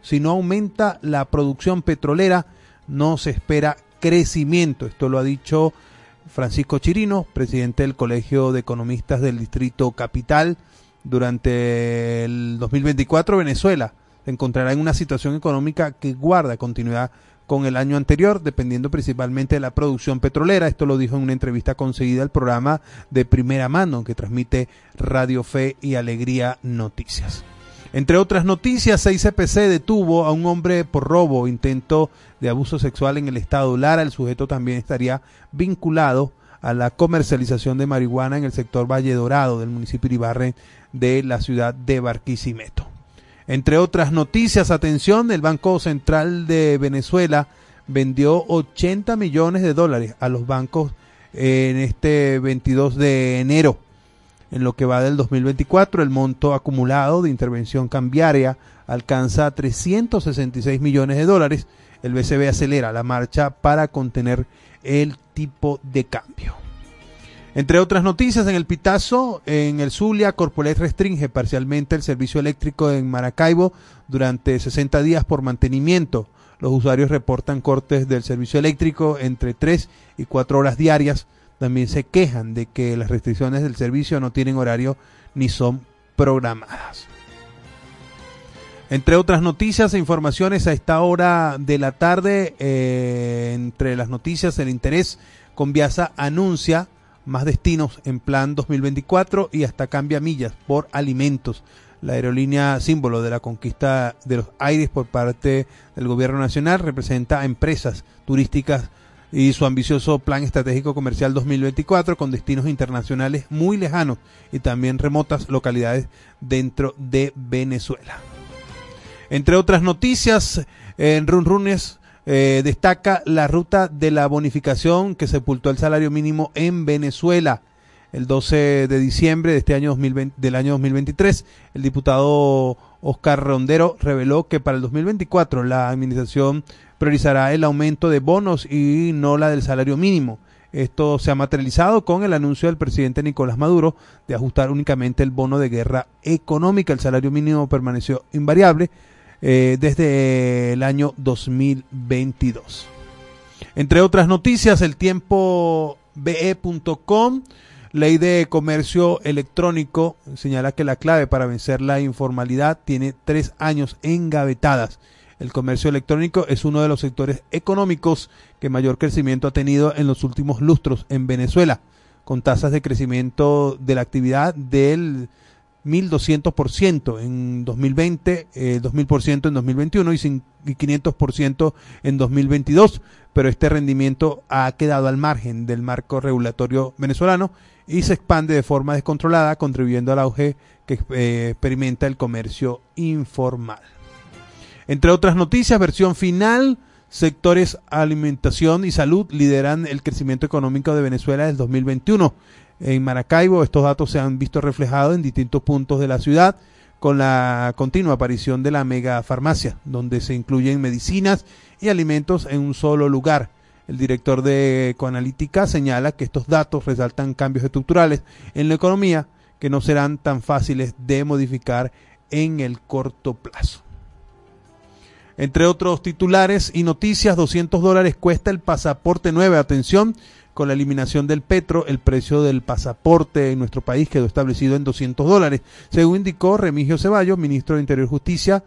Si no aumenta la producción petrolera, no se espera crecimiento. Esto lo ha dicho Francisco Chirino, presidente del Colegio de Economistas del Distrito Capital. Durante el 2024, Venezuela se encontrará en una situación económica que guarda continuidad con el año anterior, dependiendo principalmente de la producción petrolera. Esto lo dijo en una entrevista conseguida al programa de primera mano que transmite Radio Fe y Alegría Noticias. Entre otras noticias, 6CPC detuvo a un hombre por robo, intento de abuso sexual en el estado Lara. El sujeto también estaría vinculado a la comercialización de marihuana en el sector Valle Dorado del municipio Iribarren de la ciudad de Barquisimeto. Entre otras noticias, atención, el Banco Central de Venezuela vendió 80 millones de dólares a los bancos en este 22 de enero. En lo que va del 2024, el monto acumulado de intervención cambiaria alcanza 366 millones de dólares. El BCB acelera la marcha para contener el tipo de cambio. Entre otras noticias, en el Pitazo, en el Zulia, Corpolet restringe parcialmente el servicio eléctrico en Maracaibo durante 60 días por mantenimiento. Los usuarios reportan cortes del servicio eléctrico entre 3 y 4 horas diarias también se quejan de que las restricciones del servicio no tienen horario ni son programadas. Entre otras noticias e informaciones a esta hora de la tarde, eh, entre las noticias, el interés Conviasa anuncia más destinos en plan 2024 y hasta cambia millas por alimentos. La aerolínea símbolo de la conquista de los aires por parte del gobierno nacional representa a empresas turísticas y su ambicioso plan estratégico comercial 2024 con destinos internacionales muy lejanos y también remotas localidades dentro de Venezuela. Entre otras noticias, en Runrunes eh, destaca la ruta de la bonificación que sepultó el salario mínimo en Venezuela. El 12 de diciembre de este año 2020, del año 2023, el diputado Oscar Rondero reveló que para el 2024 la administración priorizará el aumento de bonos y no la del salario mínimo. Esto se ha materializado con el anuncio del presidente Nicolás Maduro de ajustar únicamente el bono de guerra económica. El salario mínimo permaneció invariable eh, desde el año 2022. Entre otras noticias, el tiempo be.com, ley de comercio electrónico, señala que la clave para vencer la informalidad tiene tres años engavetadas. El comercio electrónico es uno de los sectores económicos que mayor crecimiento ha tenido en los últimos lustros en Venezuela, con tasas de crecimiento de la actividad del 1.200% en 2020, eh, 2.000% en 2021 y 500% en 2022, pero este rendimiento ha quedado al margen del marco regulatorio venezolano y se expande de forma descontrolada, contribuyendo al auge que eh, experimenta el comercio informal. Entre otras noticias, versión final, sectores alimentación y salud lideran el crecimiento económico de Venezuela del 2021. En Maracaibo estos datos se han visto reflejados en distintos puntos de la ciudad con la continua aparición de la mega farmacia, donde se incluyen medicinas y alimentos en un solo lugar. El director de Ecoanalítica señala que estos datos resaltan cambios estructurales en la economía que no serán tan fáciles de modificar en el corto plazo. Entre otros titulares y noticias, 200 dólares cuesta el pasaporte nueve. Atención, con la eliminación del petro, el precio del pasaporte en nuestro país quedó establecido en 200 dólares, según indicó Remigio Ceballos, ministro de Interior y Justicia,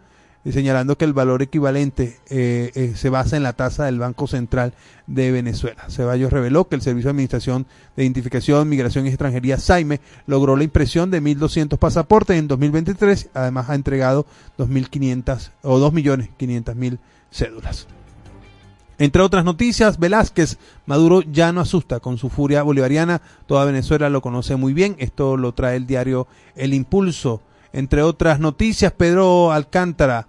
señalando que el valor equivalente eh, eh, se basa en la tasa del Banco Central de Venezuela. Ceballos reveló que el Servicio de Administración de Identificación, Migración y Extranjería, SAIME, logró la impresión de 1.200 pasaportes en 2023. Además, ha entregado 2.500 o 2.500.000 cédulas. Entre otras noticias, Velázquez, Maduro ya no asusta con su furia bolivariana. Toda Venezuela lo conoce muy bien. Esto lo trae el diario El Impulso. Entre otras noticias, Pedro Alcántara,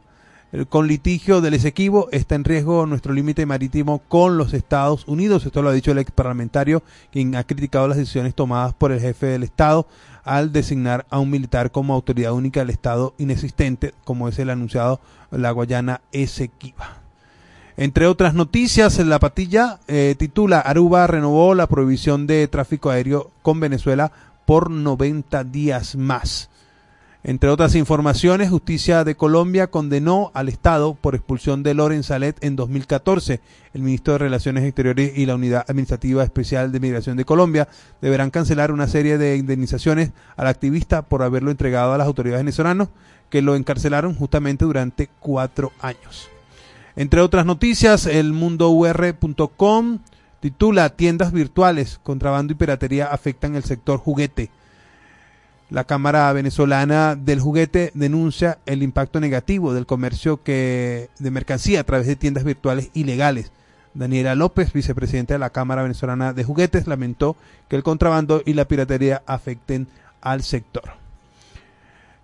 con litigio del Esequibo está en riesgo nuestro límite marítimo con los Estados Unidos. Esto lo ha dicho el ex parlamentario, quien ha criticado las decisiones tomadas por el jefe del Estado al designar a un militar como autoridad única del Estado inexistente, como es el anunciado la Guayana Esequiba. Entre otras noticias, la patilla eh, titula Aruba renovó la prohibición de tráfico aéreo con Venezuela por 90 días más. Entre otras informaciones, Justicia de Colombia condenó al Estado por expulsión de Loren Salet en 2014. El ministro de Relaciones Exteriores y la Unidad Administrativa Especial de Migración de Colombia deberán cancelar una serie de indemnizaciones al activista por haberlo entregado a las autoridades venezolanas que lo encarcelaron justamente durante cuatro años. Entre otras noticias, el mundour.com titula Tiendas virtuales, contrabando y piratería afectan el sector juguete. La Cámara Venezolana del Juguete denuncia el impacto negativo del comercio que, de mercancía a través de tiendas virtuales ilegales. Daniela López, vicepresidenta de la Cámara Venezolana de Juguetes, lamentó que el contrabando y la piratería afecten al sector.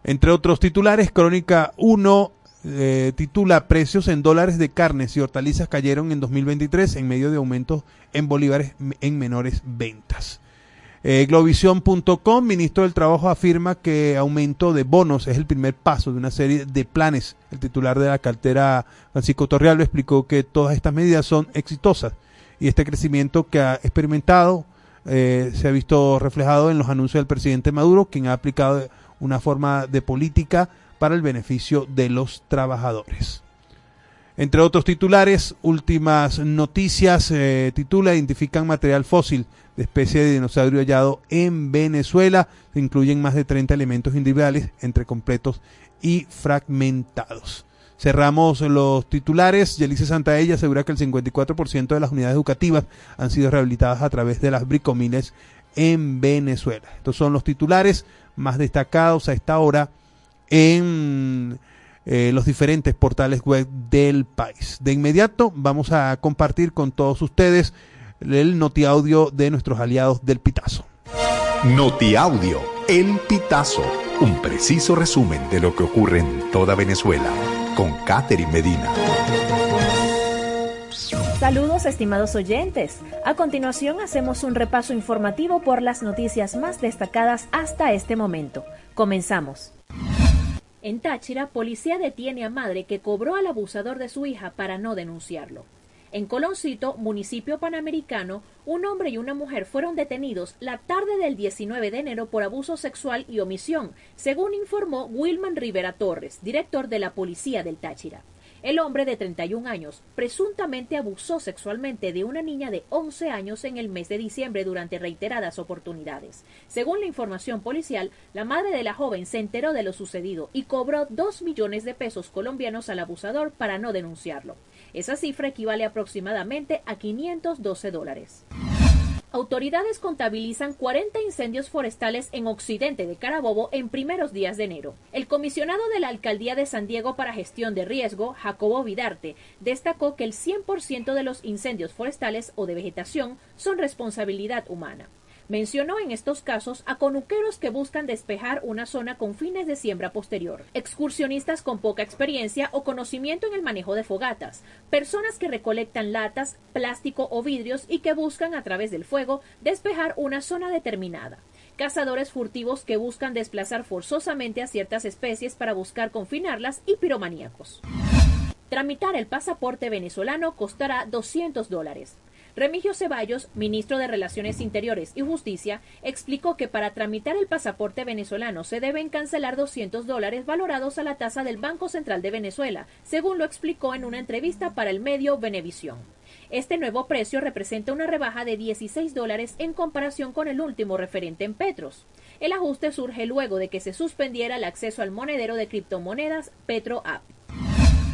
Entre otros titulares, Crónica 1 eh, titula Precios en dólares de carnes y hortalizas cayeron en 2023 en medio de aumentos en bolívares en menores ventas. Eh, ministro del Trabajo, afirma que aumento de bonos es el primer paso de una serie de planes. El titular de la cartera, Francisco Torreal, explicó que todas estas medidas son exitosas y este crecimiento que ha experimentado eh, se ha visto reflejado en los anuncios del presidente Maduro, quien ha aplicado una forma de política para el beneficio de los trabajadores. Entre otros titulares, últimas noticias, eh, titula Identifican material fósil de especie de dinosaurio hallado en Venezuela. Se incluyen más de 30 elementos individuales entre completos y fragmentados. Cerramos los titulares. Yelice Santaella asegura que el 54% de las unidades educativas han sido rehabilitadas a través de las bricomiles en Venezuela. Estos son los titulares más destacados a esta hora en eh, los diferentes portales web del país. De inmediato vamos a compartir con todos ustedes el notiaudio de nuestros aliados del Pitazo. Notiaudio, El Pitazo, un preciso resumen de lo que ocurre en toda Venezuela, con Catherine Medina. Saludos estimados oyentes. A continuación hacemos un repaso informativo por las noticias más destacadas hasta este momento. Comenzamos. En Táchira, policía detiene a madre que cobró al abusador de su hija para no denunciarlo. En Coloncito, municipio panamericano, un hombre y una mujer fueron detenidos la tarde del 19 de enero por abuso sexual y omisión, según informó Wilman Rivera Torres, director de la Policía del Táchira. El hombre de 31 años presuntamente abusó sexualmente de una niña de 11 años en el mes de diciembre durante reiteradas oportunidades. Según la información policial, la madre de la joven se enteró de lo sucedido y cobró 2 millones de pesos colombianos al abusador para no denunciarlo. Esa cifra equivale aproximadamente a 512 dólares. Autoridades contabilizan 40 incendios forestales en occidente de Carabobo en primeros días de enero. El comisionado de la Alcaldía de San Diego para Gestión de Riesgo, Jacobo Vidarte, destacó que el 100% de los incendios forestales o de vegetación son responsabilidad humana. Mencionó en estos casos a conuqueros que buscan despejar una zona con fines de siembra posterior, excursionistas con poca experiencia o conocimiento en el manejo de fogatas, personas que recolectan latas, plástico o vidrios y que buscan a través del fuego despejar una zona determinada cazadores furtivos que buscan desplazar forzosamente a ciertas especies para buscar confinarlas y piromaníacos. Tramitar el pasaporte venezolano costará 200 dólares. Remigio Ceballos, ministro de Relaciones Interiores y Justicia, explicó que para tramitar el pasaporte venezolano se deben cancelar 200 dólares valorados a la tasa del Banco Central de Venezuela, según lo explicó en una entrevista para el medio Venevisión. Este nuevo precio representa una rebaja de 16 dólares en comparación con el último referente en Petros. El ajuste surge luego de que se suspendiera el acceso al monedero de criptomonedas PetroApp.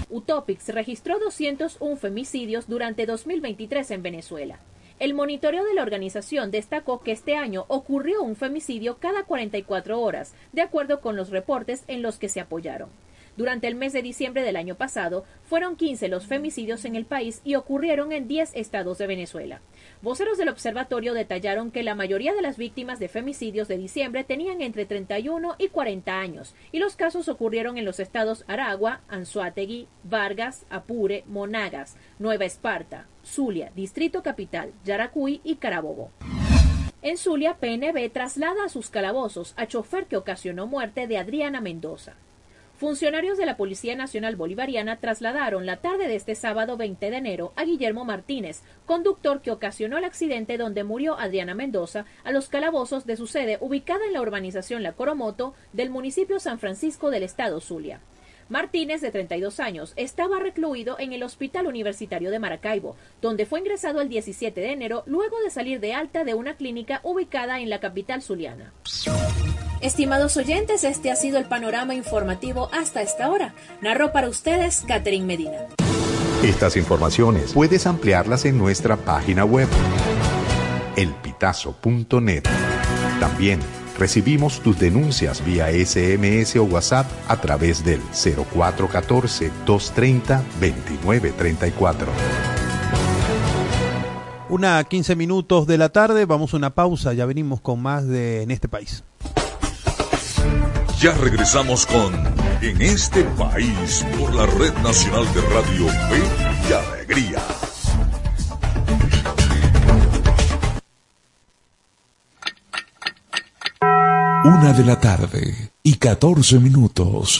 Utopix registró 201 femicidios durante 2023 en Venezuela. El monitoreo de la organización destacó que este año ocurrió un femicidio cada 44 horas, de acuerdo con los reportes en los que se apoyaron. Durante el mes de diciembre del año pasado, fueron 15 los femicidios en el país y ocurrieron en 10 estados de Venezuela. Voceros del observatorio detallaron que la mayoría de las víctimas de femicidios de diciembre tenían entre 31 y 40 años, y los casos ocurrieron en los estados Aragua, Anzuategui, Vargas, Apure, Monagas, Nueva Esparta, Zulia, Distrito Capital, Yaracuy y Carabobo. En Zulia, PNB traslada a sus calabozos a chofer que ocasionó muerte de Adriana Mendoza. Funcionarios de la Policía Nacional Bolivariana trasladaron la tarde de este sábado 20 de enero a Guillermo Martínez, conductor que ocasionó el accidente donde murió Adriana Mendoza, a los calabozos de su sede ubicada en la urbanización La Coromoto del municipio San Francisco del estado Zulia. Martínez, de 32 años, estaba recluido en el Hospital Universitario de Maracaibo, donde fue ingresado el 17 de enero luego de salir de alta de una clínica ubicada en la capital zuliana. Estimados oyentes, este ha sido el panorama informativo hasta esta hora. Narró para ustedes Catherine Medina. Estas informaciones puedes ampliarlas en nuestra página web, elpitazo.net. También recibimos tus denuncias vía SMS o WhatsApp a través del 0414-230-2934. Una 15 minutos de la tarde, vamos a una pausa, ya venimos con más de En este país. Ya regresamos con En este país por la Red Nacional de Radio Fe y Alegría. Una de la tarde y 14 minutos.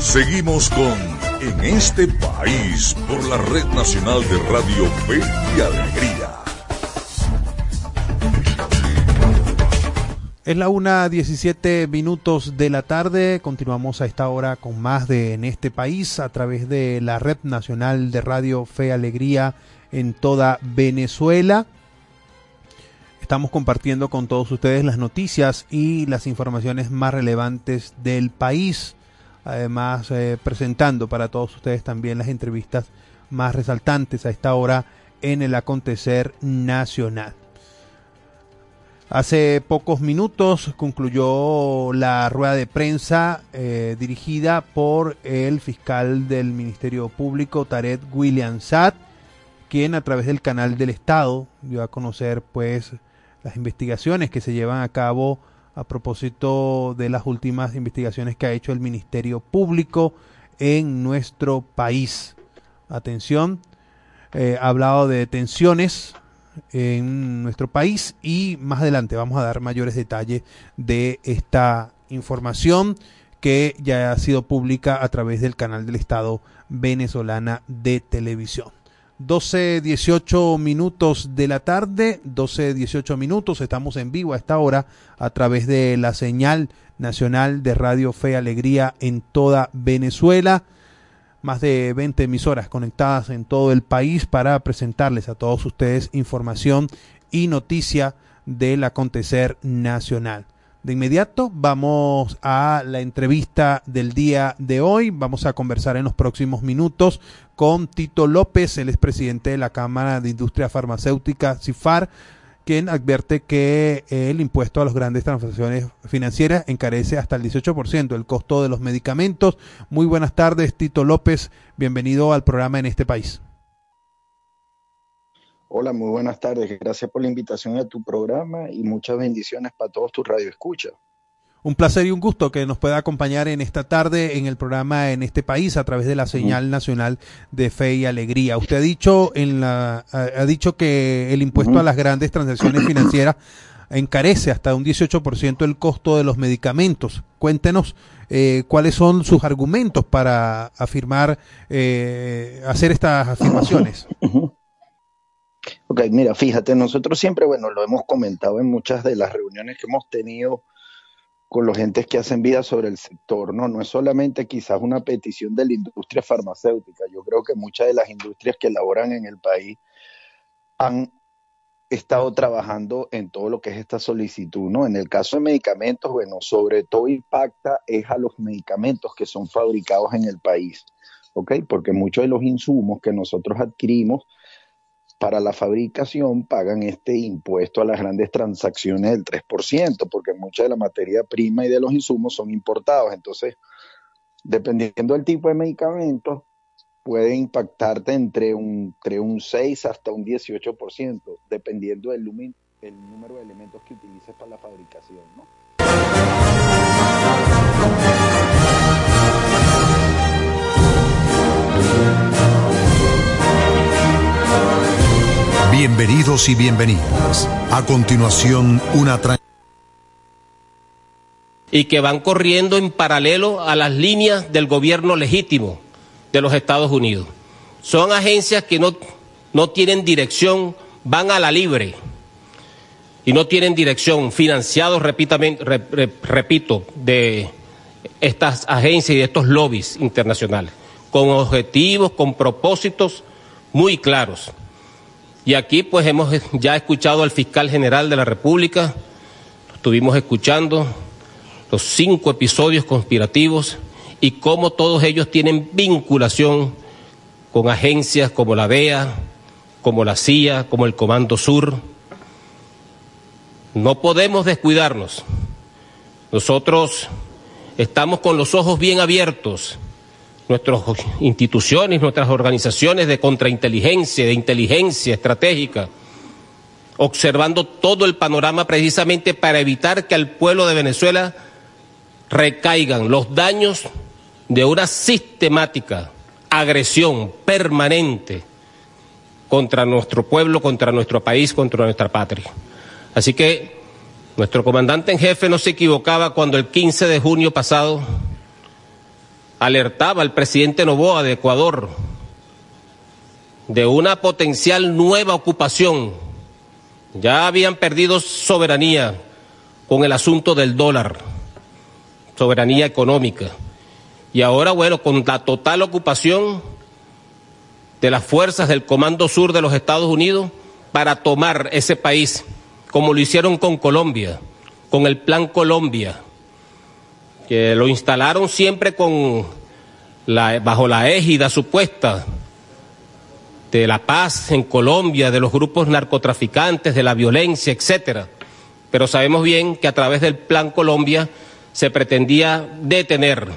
Seguimos con En este país por la Red Nacional de Radio Fe y Alegría. Es la una 17 minutos de la tarde. Continuamos a esta hora con más de En este país a través de la Red Nacional de Radio Fe Alegría en toda Venezuela. Estamos compartiendo con todos ustedes las noticias y las informaciones más relevantes del país además eh, presentando para todos ustedes también las entrevistas más resaltantes a esta hora en el acontecer nacional. Hace pocos minutos concluyó la rueda de prensa eh, dirigida por el fiscal del Ministerio Público, Tarek William Saad, quien a través del canal del Estado dio a conocer pues las investigaciones que se llevan a cabo a propósito de las últimas investigaciones que ha hecho el Ministerio Público en nuestro país. Atención, eh, ha hablado de detenciones en nuestro país y más adelante vamos a dar mayores detalles de esta información que ya ha sido pública a través del canal del Estado venezolana de televisión. 12, 18 minutos de la tarde, 12, 18 minutos, estamos en vivo a esta hora a través de la señal nacional de Radio Fe Alegría en toda Venezuela. Más de 20 emisoras conectadas en todo el país para presentarles a todos ustedes información y noticia del acontecer nacional. De inmediato vamos a la entrevista del día de hoy. Vamos a conversar en los próximos minutos con Tito López, el expresidente de la Cámara de Industria Farmacéutica, CIFAR, quien advierte que el impuesto a las grandes transacciones financieras encarece hasta el 18% el costo de los medicamentos. Muy buenas tardes, Tito López. Bienvenido al programa en este país. Hola, muy buenas tardes. Gracias por la invitación a tu programa y muchas bendiciones para todos tus radioescuchas. Un placer y un gusto que nos pueda acompañar en esta tarde en el programa en este país a través de la señal nacional de fe y alegría. Usted ha dicho en la ha dicho que el impuesto a las grandes transacciones financieras encarece hasta un 18% el costo de los medicamentos. Cuéntenos eh, cuáles son sus argumentos para afirmar, eh, hacer estas afirmaciones. Ok, mira, fíjate, nosotros siempre, bueno, lo hemos comentado en muchas de las reuniones que hemos tenido con los gentes que hacen vida sobre el sector, ¿no? No es solamente quizás una petición de la industria farmacéutica, yo creo que muchas de las industrias que elaboran en el país han estado trabajando en todo lo que es esta solicitud, ¿no? En el caso de medicamentos, bueno, sobre todo impacta es a los medicamentos que son fabricados en el país, ¿ok? Porque muchos de los insumos que nosotros adquirimos para la fabricación pagan este impuesto a las grandes transacciones del 3%, porque mucha de la materia prima y de los insumos son importados. Entonces, dependiendo del tipo de medicamentos, puede impactarte entre un, entre un 6 hasta un 18%, dependiendo del el número de elementos que utilices para la fabricación. ¿no? Bienvenidos y bienvenidas. A continuación, una y que van corriendo en paralelo a las líneas del gobierno legítimo de los Estados Unidos. Son agencias que no, no tienen dirección, van a la libre y no tienen dirección, financiados, repito, de estas agencias y de estos lobbies internacionales, con objetivos, con propósitos muy claros. Y aquí pues hemos ya escuchado al fiscal general de la República, estuvimos escuchando los cinco episodios conspirativos y cómo todos ellos tienen vinculación con agencias como la DEA, como la CIA, como el Comando Sur. No podemos descuidarnos. Nosotros estamos con los ojos bien abiertos, nuestras instituciones, nuestras organizaciones de contrainteligencia, de inteligencia estratégica, observando todo el panorama precisamente para evitar que al pueblo de Venezuela recaigan los daños de una sistemática agresión permanente contra nuestro pueblo, contra nuestro país, contra nuestra patria. Así que nuestro comandante en jefe no se equivocaba cuando el 15 de junio pasado alertaba al presidente Novoa de Ecuador de una potencial nueva ocupación. Ya habían perdido soberanía con el asunto del dólar, soberanía económica. Y ahora, bueno, con la total ocupación de las fuerzas del Comando Sur de los Estados Unidos para tomar ese país, como lo hicieron con Colombia, con el Plan Colombia, que lo instalaron siempre con la, bajo la égida supuesta de la paz en Colombia, de los grupos narcotraficantes, de la violencia, etcétera. Pero sabemos bien que a través del Plan Colombia se pretendía detener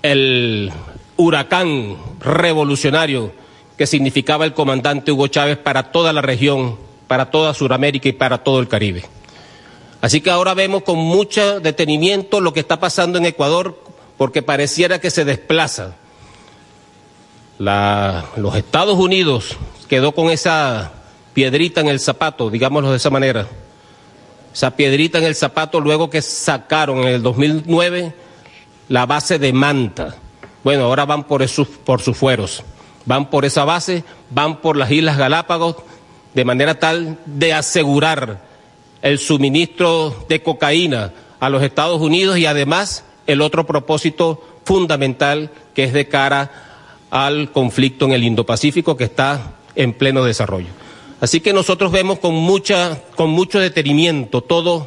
el huracán revolucionario que significaba el comandante Hugo Chávez para toda la región, para toda Sudamérica y para todo el Caribe. Así que ahora vemos con mucho detenimiento lo que está pasando en Ecuador porque pareciera que se desplaza. los Estados Unidos quedó con esa piedrita en el zapato, digámoslo de esa manera, esa piedrita en el zapato luego que sacaron en el 2009 la base de Manta. Bueno, ahora van por, esos, por sus fueros, van por esa base, van por las Islas Galápagos, de manera tal de asegurar el suministro de cocaína a los Estados Unidos y además el otro propósito fundamental que es de cara al conflicto en el Indo-Pacífico que está en pleno desarrollo. Así que nosotros vemos con mucha, con mucho detenimiento todo,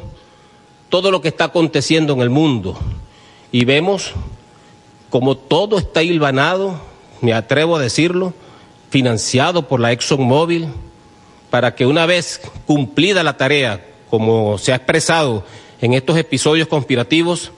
todo lo que está aconteciendo en el mundo y vemos como todo está hilvanado, me atrevo a decirlo, financiado por la ExxonMobil, para que una vez cumplida la tarea, como se ha expresado en estos episodios conspirativos,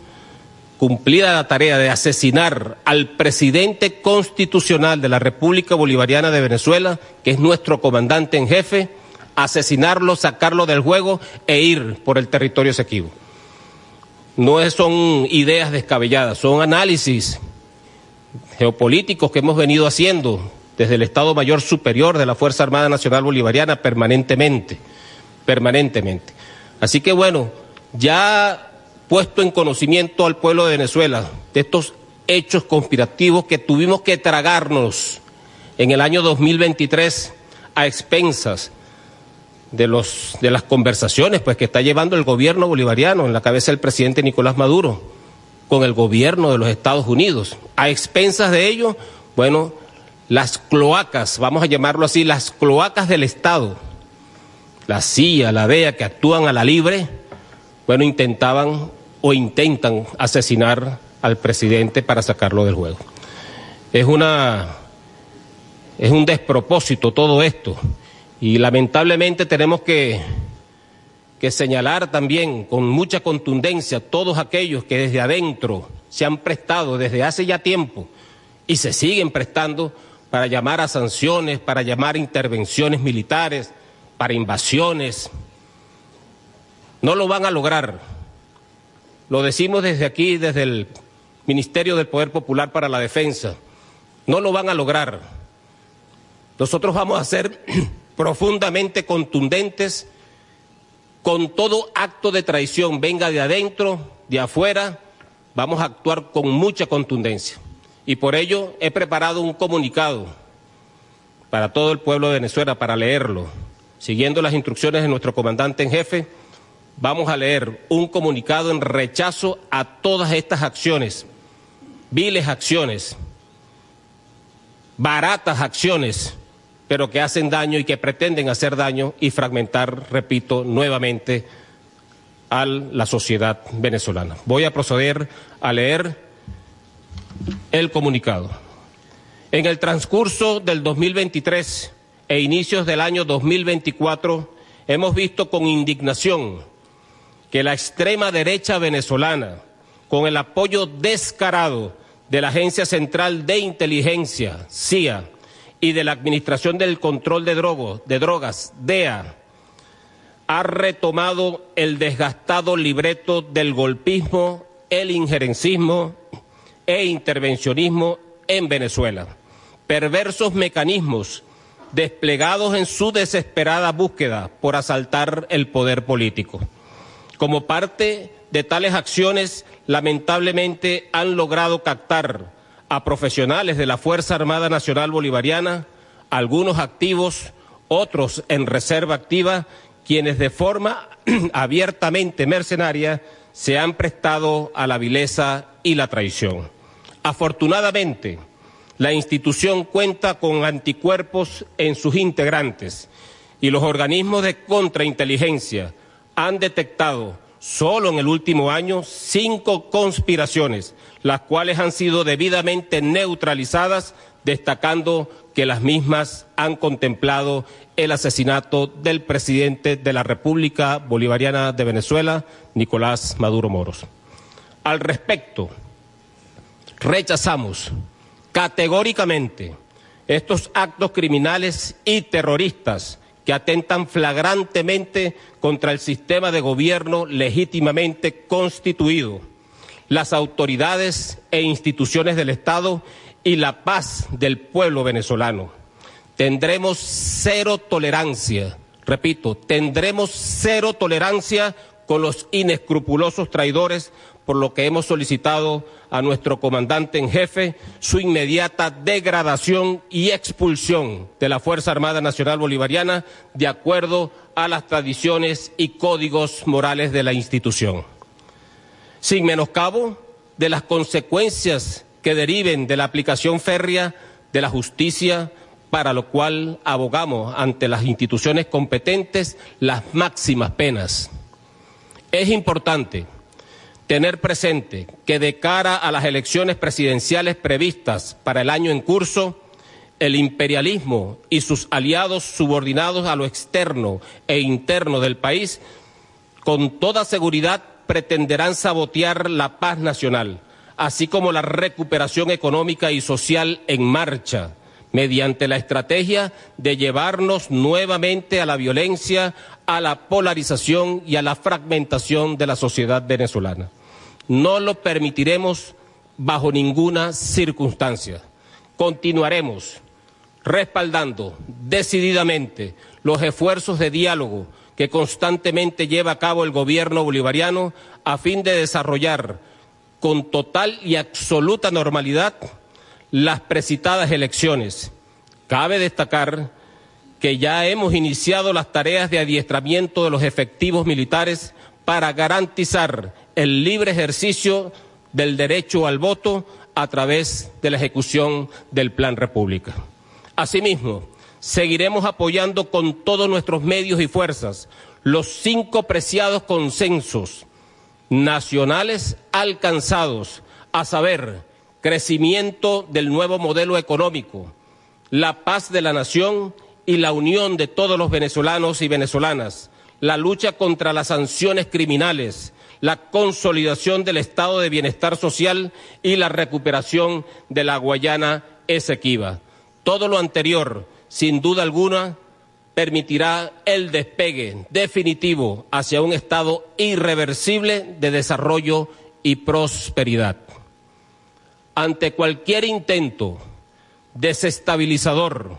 cumplida la tarea de asesinar al presidente constitucional de la República Bolivariana de Venezuela, que es nuestro comandante en jefe, asesinarlo, sacarlo del juego e ir por el territorio Esequibo. No son ideas descabelladas, son análisis geopolíticos que hemos venido haciendo desde el Estado Mayor Superior de la Fuerza Armada Nacional Bolivariana permanentemente, permanentemente. Así que bueno, ya puesto en conocimiento al pueblo de Venezuela de estos hechos conspirativos que tuvimos que tragarnos en el año 2023 a expensas de, los, de las conversaciones pues, que está llevando el gobierno bolivariano en la cabeza del presidente Nicolás Maduro con el gobierno de los Estados Unidos. A expensas de ello, bueno, las cloacas, vamos a llamarlo así, las cloacas del Estado, la CIA, la DEA, que actúan a la libre, bueno, intentaban o intentan asesinar al presidente para sacarlo del juego. Es una es un despropósito todo esto y lamentablemente tenemos que que señalar también con mucha contundencia todos aquellos que desde adentro se han prestado desde hace ya tiempo y se siguen prestando para llamar a sanciones, para llamar a intervenciones militares, para invasiones. No lo van a lograr lo decimos desde aquí, desde el Ministerio del Poder Popular para la Defensa. No lo van a lograr. Nosotros vamos a ser profundamente contundentes con todo acto de traición, venga de adentro, de afuera, vamos a actuar con mucha contundencia. Y por ello he preparado un comunicado para todo el pueblo de Venezuela para leerlo, siguiendo las instrucciones de nuestro comandante en jefe vamos a leer un comunicado en rechazo a todas estas acciones, viles acciones, baratas acciones, pero que hacen daño y que pretenden hacer daño y fragmentar, repito, nuevamente a la sociedad venezolana. Voy a proceder a leer el comunicado. En el transcurso del 2023 e inicios del año 2024 hemos visto con indignación que la extrema derecha venezolana, con el apoyo descarado de la Agencia Central de Inteligencia, CIA, y de la Administración del Control de, de Drogas, DEA, ha retomado el desgastado libreto del golpismo, el injerencismo e intervencionismo en Venezuela. Perversos mecanismos desplegados en su desesperada búsqueda por asaltar el poder político. Como parte de tales acciones, lamentablemente han logrado captar a profesionales de la Fuerza Armada Nacional Bolivariana, algunos activos, otros en reserva activa, quienes de forma abiertamente mercenaria se han prestado a la vileza y la traición. Afortunadamente, la institución cuenta con anticuerpos en sus integrantes y los organismos de contrainteligencia han detectado solo en el último año cinco conspiraciones, las cuales han sido debidamente neutralizadas, destacando que las mismas han contemplado el asesinato del presidente de la República Bolivariana de Venezuela, Nicolás Maduro Moros. Al respecto, rechazamos categóricamente estos actos criminales y terroristas que atentan flagrantemente contra el sistema de gobierno legítimamente constituido, las autoridades e instituciones del Estado y la paz del pueblo venezolano. Tendremos cero tolerancia, repito, tendremos cero tolerancia con los inescrupulosos traidores por lo que hemos solicitado a nuestro comandante en jefe su inmediata degradación y expulsión de la Fuerza Armada Nacional Bolivariana de acuerdo a las tradiciones y códigos morales de la institución. Sin menoscabo de las consecuencias que deriven de la aplicación férrea de la justicia, para lo cual abogamos ante las instituciones competentes las máximas penas. Es importante tener presente que de cara a las elecciones presidenciales previstas para el año en curso, el imperialismo y sus aliados subordinados a lo externo e interno del país, con toda seguridad pretenderán sabotear la paz nacional, así como la recuperación económica y social en marcha, mediante la estrategia de llevarnos nuevamente a la violencia, a la polarización y a la fragmentación de la sociedad venezolana. No lo permitiremos bajo ninguna circunstancia. Continuaremos respaldando decididamente los esfuerzos de diálogo que constantemente lleva a cabo el gobierno bolivariano a fin de desarrollar con total y absoluta normalidad las precitadas elecciones. Cabe destacar que ya hemos iniciado las tareas de adiestramiento de los efectivos militares para garantizar el libre ejercicio del derecho al voto a través de la ejecución del Plan República. Asimismo, seguiremos apoyando con todos nuestros medios y fuerzas los cinco preciados consensos nacionales alcanzados, a saber, crecimiento del nuevo modelo económico, la paz de la nación y la unión de todos los venezolanos y venezolanas, la lucha contra las sanciones criminales, la consolidación del estado de bienestar social y la recuperación de la Guayana Esequiba. Todo lo anterior, sin duda alguna, permitirá el despegue definitivo hacia un estado irreversible de desarrollo y prosperidad. Ante cualquier intento desestabilizador,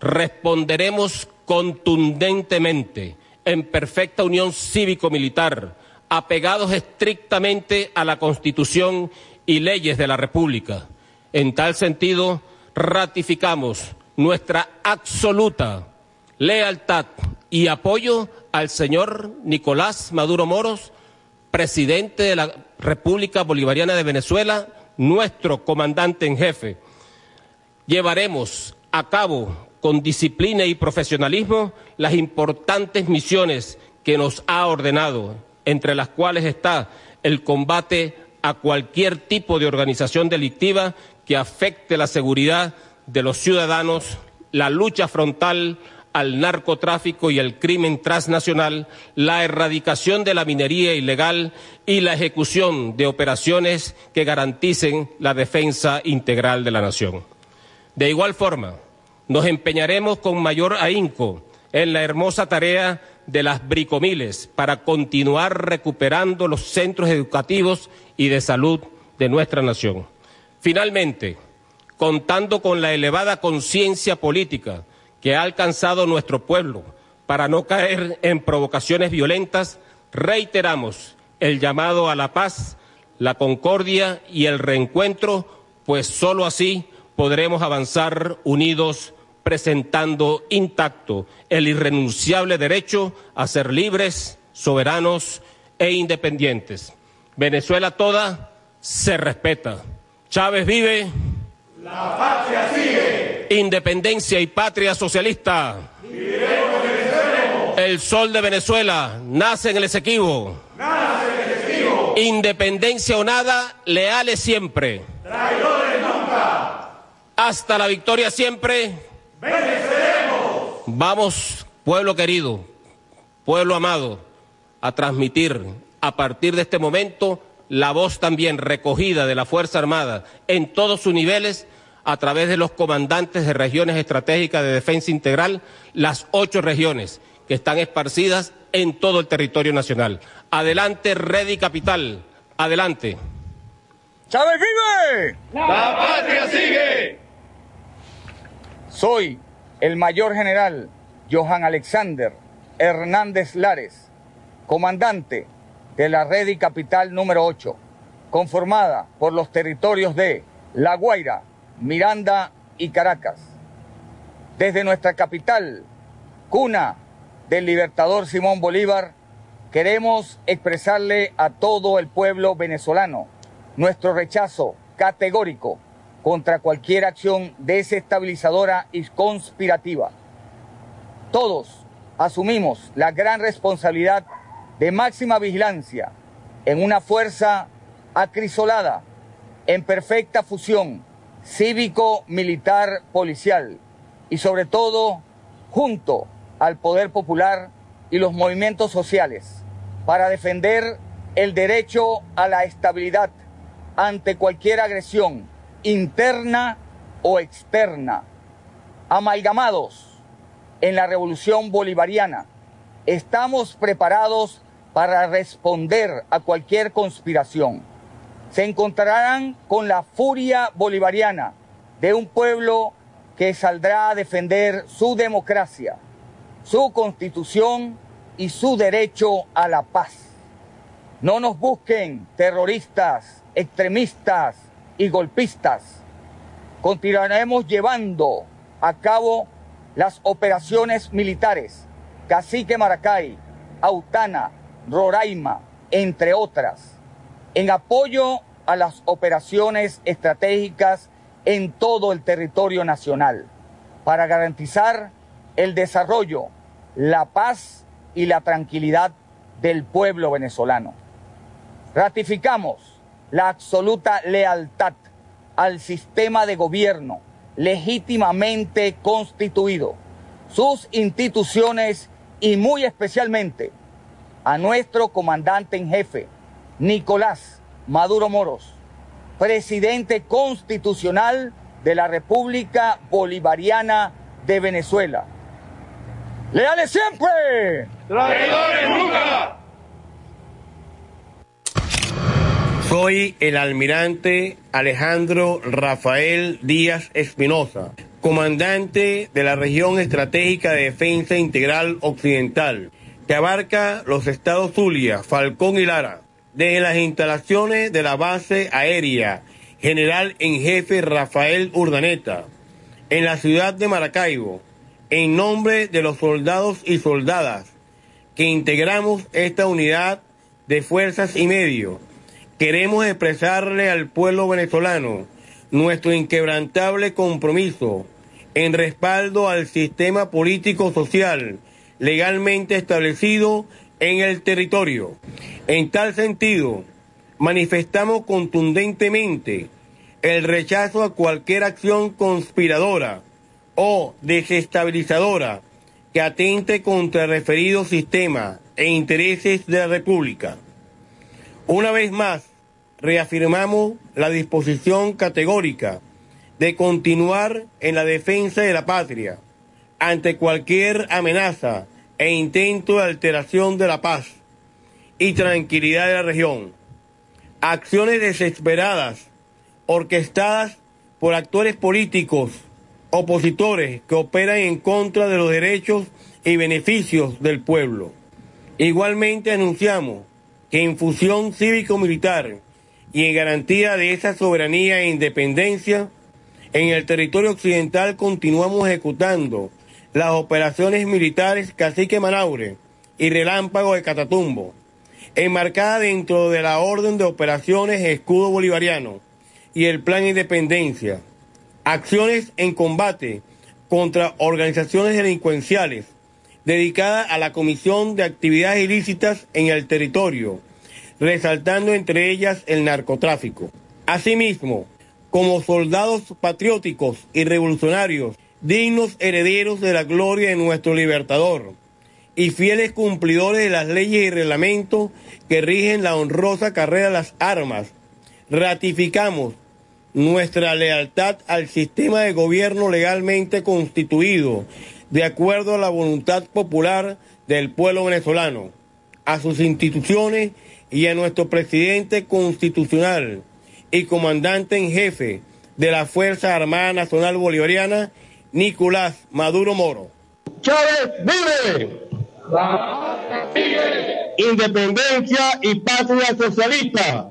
responderemos contundentemente en perfecta unión cívico-militar, apegados estrictamente a la Constitución y leyes de la República. En tal sentido, ratificamos nuestra absoluta lealtad y apoyo al señor Nicolás Maduro Moros, presidente de la República Bolivariana de Venezuela, nuestro comandante en jefe. Llevaremos a cabo con disciplina y profesionalismo las importantes misiones que nos ha ordenado, entre las cuales está el combate a cualquier tipo de organización delictiva que afecte la seguridad de los ciudadanos, la lucha frontal al narcotráfico y al crimen transnacional, la erradicación de la minería ilegal y la ejecución de operaciones que garanticen la defensa integral de la nación. De igual forma, nos empeñaremos con mayor ahínco en la hermosa tarea de las bricomiles para continuar recuperando los centros educativos y de salud de nuestra nación. Finalmente, contando con la elevada conciencia política que ha alcanzado nuestro pueblo para no caer en provocaciones violentas, reiteramos el llamado a la paz, la concordia y el reencuentro, pues sólo así podremos avanzar unidos presentando intacto el irrenunciable derecho a ser libres, soberanos e independientes. Venezuela toda se respeta. Chávez vive. La patria sigue. Independencia y patria socialista. Viviremos y venceremos. El sol de Venezuela nace en el Esequibo. Nace en el Esequibo. Independencia o nada, leales siempre. Traidores nunca. Hasta la victoria siempre. Venceremos. Vamos, pueblo querido, pueblo amado, a transmitir a partir de este momento la voz también recogida de la Fuerza Armada en todos sus niveles a través de los comandantes de regiones estratégicas de defensa integral, las ocho regiones que están esparcidas en todo el territorio nacional. Adelante, Redi Capital. Adelante. ¡Chávez vive! La patria sigue. Soy el mayor general Johan Alexander Hernández Lares, comandante de la Redi Capital número 8, conformada por los territorios de La Guaira, Miranda y Caracas. Desde nuestra capital, cuna del libertador Simón Bolívar, queremos expresarle a todo el pueblo venezolano nuestro rechazo categórico contra cualquier acción desestabilizadora y conspirativa. Todos asumimos la gran responsabilidad de máxima vigilancia en una fuerza acrisolada, en perfecta fusión cívico, militar, policial y sobre todo junto al poder popular y los movimientos sociales para defender el derecho a la estabilidad, ante cualquier agresión interna o externa. Amalgamados en la revolución bolivariana, estamos preparados para responder a cualquier conspiración. Se encontrarán con la furia bolivariana de un pueblo que saldrá a defender su democracia, su constitución y su derecho a la paz. No nos busquen terroristas, extremistas y golpistas. Continuaremos llevando a cabo las operaciones militares Cacique Maracay, Autana, Roraima, entre otras, en apoyo a las operaciones estratégicas en todo el territorio nacional para garantizar el desarrollo, la paz y la tranquilidad del pueblo venezolano. Ratificamos la absoluta lealtad al sistema de gobierno legítimamente constituido, sus instituciones y muy especialmente a nuestro comandante en jefe, Nicolás Maduro Moros, presidente constitucional de la República Bolivariana de Venezuela. ¡Leales siempre! ¡Traidores nunca! Soy el almirante Alejandro Rafael Díaz Espinosa, comandante de la región estratégica de defensa integral occidental, que abarca los estados Zulia, Falcón y Lara, desde las instalaciones de la base aérea General en Jefe Rafael Urdaneta, en la ciudad de Maracaibo, en nombre de los soldados y soldadas que integramos esta unidad de fuerzas y medios queremos expresarle al pueblo venezolano nuestro inquebrantable compromiso en respaldo al sistema político-social legalmente establecido en el territorio. En tal sentido, manifestamos contundentemente el rechazo a cualquier acción conspiradora o desestabilizadora que atente contra el referido sistema e intereses de la República. Una vez más, reafirmamos la disposición categórica de continuar en la defensa de la patria ante cualquier amenaza e intento de alteración de la paz y tranquilidad de la región. Acciones desesperadas, orquestadas por actores políticos, opositores que operan en contra de los derechos y beneficios del pueblo. Igualmente anunciamos en fusión cívico-militar y en garantía de esa soberanía e independencia, en el territorio occidental continuamos ejecutando las operaciones militares Cacique Manaure y Relámpago de Catatumbo, enmarcada dentro de la Orden de Operaciones Escudo Bolivariano y el Plan Independencia, acciones en combate contra organizaciones delincuenciales dedicada a la comisión de actividades ilícitas en el territorio, resaltando entre ellas el narcotráfico. Asimismo, como soldados patrióticos y revolucionarios, dignos herederos de la gloria de nuestro libertador y fieles cumplidores de las leyes y reglamentos que rigen la honrosa carrera de las armas, ratificamos nuestra lealtad al sistema de gobierno legalmente constituido de acuerdo a la voluntad popular del pueblo venezolano, a sus instituciones y a nuestro presidente constitucional y comandante en jefe de la Fuerza Armada Nacional Bolivariana, Nicolás Maduro Moro. Chávez vive. Independencia y patria socialista.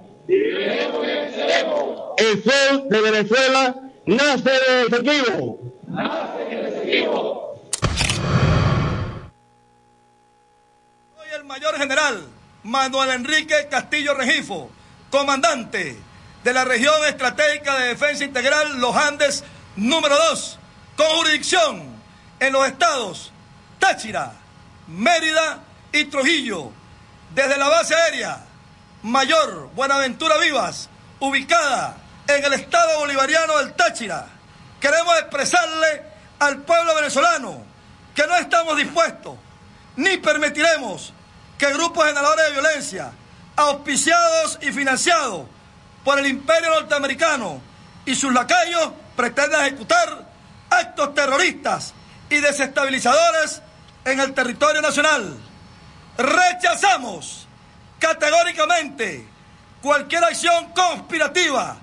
El sol de Venezuela nace del Esequibo. Nace del Esequibo. el mayor general Manuel Enrique Castillo Regifo, comandante de la región estratégica de defensa integral Los Andes número 2, con jurisdicción en los estados Táchira, Mérida y Trujillo, desde la base aérea Mayor Buenaventura Vivas, ubicada en el estado bolivariano del Táchira. Queremos expresarle al pueblo venezolano que no estamos dispuestos ni permitiremos que grupos generadores de violencia, auspiciados y financiados por el imperio norteamericano y sus lacayos pretenden ejecutar actos terroristas y desestabilizadores en el territorio nacional. Rechazamos categóricamente cualquier acción conspirativa